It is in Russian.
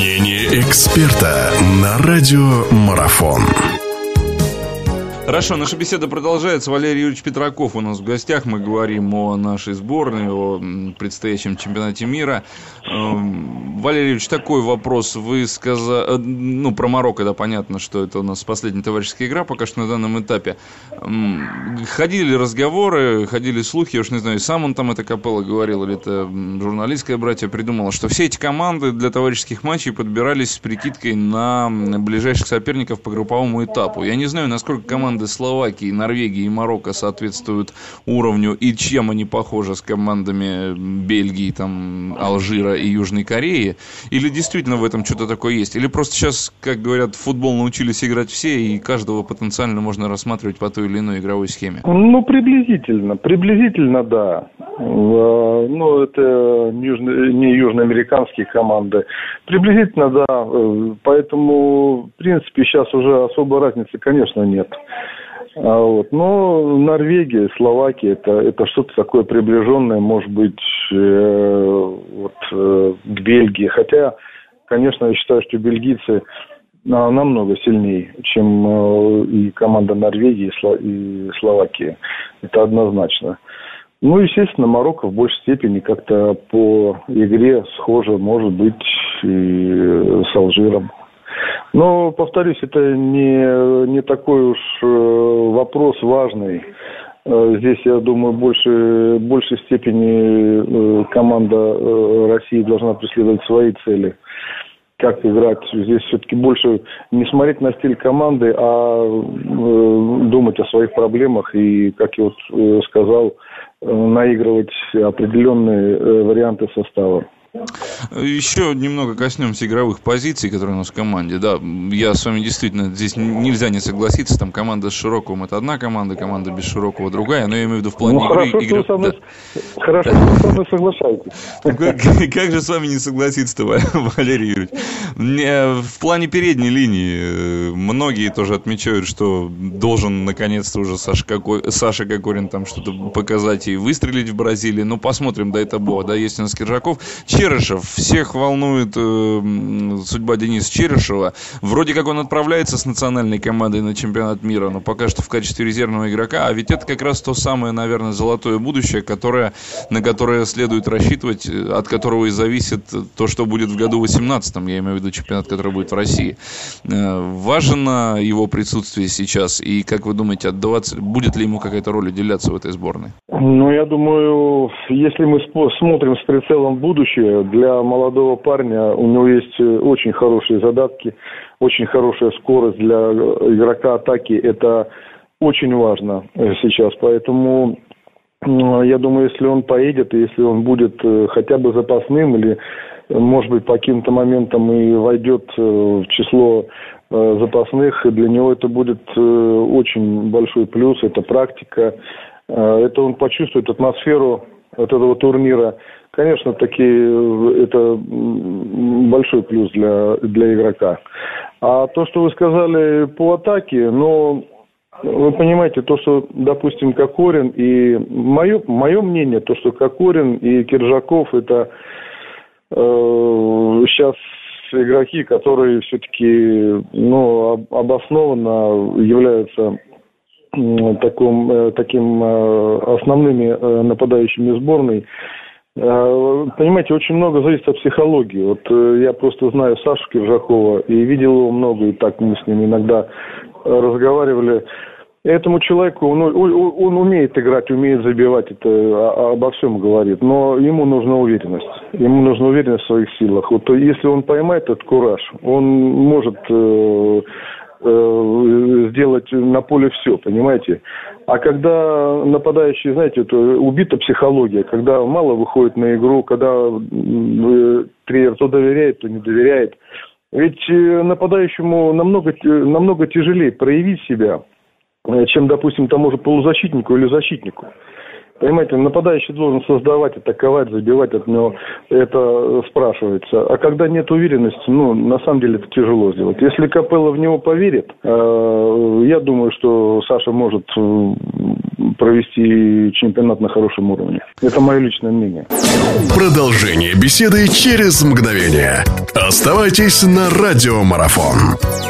Мнение эксперта на радио Марафон. Хорошо, наша беседа продолжается. Валерий Юрьевич Петраков у нас в гостях. Мы говорим о нашей сборной, о предстоящем чемпионате мира. Валерий такой вопрос. Вы сказали, э, ну, про Марокко, да, понятно, что это у нас последняя товарищеская игра пока что на данном этапе. Ходили разговоры, ходили слухи, я уж не знаю, сам он там это Капелло говорил, или это журналистская братья придумала, что все эти команды для товарищеских матчей подбирались с прикидкой на ближайших соперников по групповому этапу. Я не знаю, насколько команды Словакии, Норвегии и Марокко соответствуют уровню и чем они похожи с командами Бельгии, там, Алжира и Южной Кореи? Или действительно в этом что-то такое есть? Или просто сейчас, как говорят, в футбол научились играть все, и каждого потенциально можно рассматривать по той или иной игровой схеме? Ну, приблизительно. Приблизительно, да. Э, ну, это не южноамериканские команды. Приблизительно, да. Э, поэтому, в принципе, сейчас уже особой разницы, конечно, нет. А вот. Но Норвегия, Словакия это, это что-то такое приближенное, может быть, э, вот, э, к Бельгии. Хотя, конечно, я считаю, что бельгийцы намного сильнее, чем э, и команда Норвегии и, Сло, Словакии. Это однозначно. Ну, естественно, Марокко в большей степени как-то по игре схоже, может быть, и с Алжиром. Но, повторюсь, это не, не такой уж э, вопрос важный. Э, здесь, я думаю, больше, большей степени э, команда России должна преследовать свои цели. Как играть? Здесь все-таки больше не смотреть на стиль команды, а думать о своих проблемах и, как я вот сказал, наигрывать определенные варианты состава. Еще немного коснемся игровых позиций, которые у нас в команде. Да, я с вами действительно, здесь нельзя не согласиться. Там команда с Широковым это одна команда, команда без Широкого другая. Но я имею в виду в плане ну, игры. Хорошо, игры... Что мной... да. Хорошо, да. что вы соглашаетесь. Как, как же с вами не согласиться-то, Валерий Юрьевич? В плане передней линии э, многие тоже отмечают, что должен наконец-то уже Саша, Коко... Саша Кокорин там что-то показать и выстрелить в Бразилии. Ну, посмотрим, да это было. Да, есть у нас Киржаков. Черышев. Всех волнует э, судьба Дениса Черышева. Вроде как он отправляется с национальной командой на чемпионат мира, но пока что в качестве резервного игрока. А ведь это как раз то самое, наверное, золотое будущее, которое, на которое следует рассчитывать, э, от которого и зависит то, что будет в году 18 я имею в виду чемпионат, который будет в России. Э, важно его присутствие сейчас? И как вы думаете, отдаваться, будет ли ему какая-то роль уделяться в этой сборной? Ну, я думаю, если мы смотрим с прицелом в будущее, для молодого парня у него есть э, очень хорошие задатки, очень хорошая скорость для э, игрока атаки. Это очень важно э, сейчас. Поэтому я думаю, если он поедет, если он будет хотя бы запасным или, может быть, по каким-то моментам и войдет в число запасных, для него это будет очень большой плюс, это практика. Это он почувствует атмосферу вот этого турнира конечно, таки э, это большой плюс для, для игрока. А то, что вы сказали по атаке, ну, вы понимаете, то, что, допустим, Кокорин и мое, мое мнение, то, что Кокорин и Киржаков это э, сейчас игроки, которые все-таки ну, обоснованно являются таким, э, таким э, основными нападающими сборной. Э, понимаете, очень много зависит от психологии. Вот э, я просто знаю Сашу Киржакова и видел его много, и так мы с ним иногда разговаривали. Этому человеку, он, он, он умеет играть, умеет забивать, это обо всем говорит, но ему нужна уверенность. Ему нужна уверенность в своих силах. Вот если он поймает этот кураж, он может э, Э, сделать на поле все, понимаете? А когда нападающий, знаете, это убита психология, когда мало выходит на игру, когда э, тренер то доверяет, то не доверяет. Ведь э, нападающему намного, намного тяжелее проявить себя, чем, допустим, тому же полузащитнику или защитнику. Понимаете, нападающий должен создавать, атаковать, забивать от него. Это спрашивается. А когда нет уверенности, ну, на самом деле это тяжело сделать. Если Капелло в него поверит, э, я думаю, что Саша может э, провести чемпионат на хорошем уровне. Это мое личное мнение. Продолжение беседы через мгновение. Оставайтесь на радиомарафон.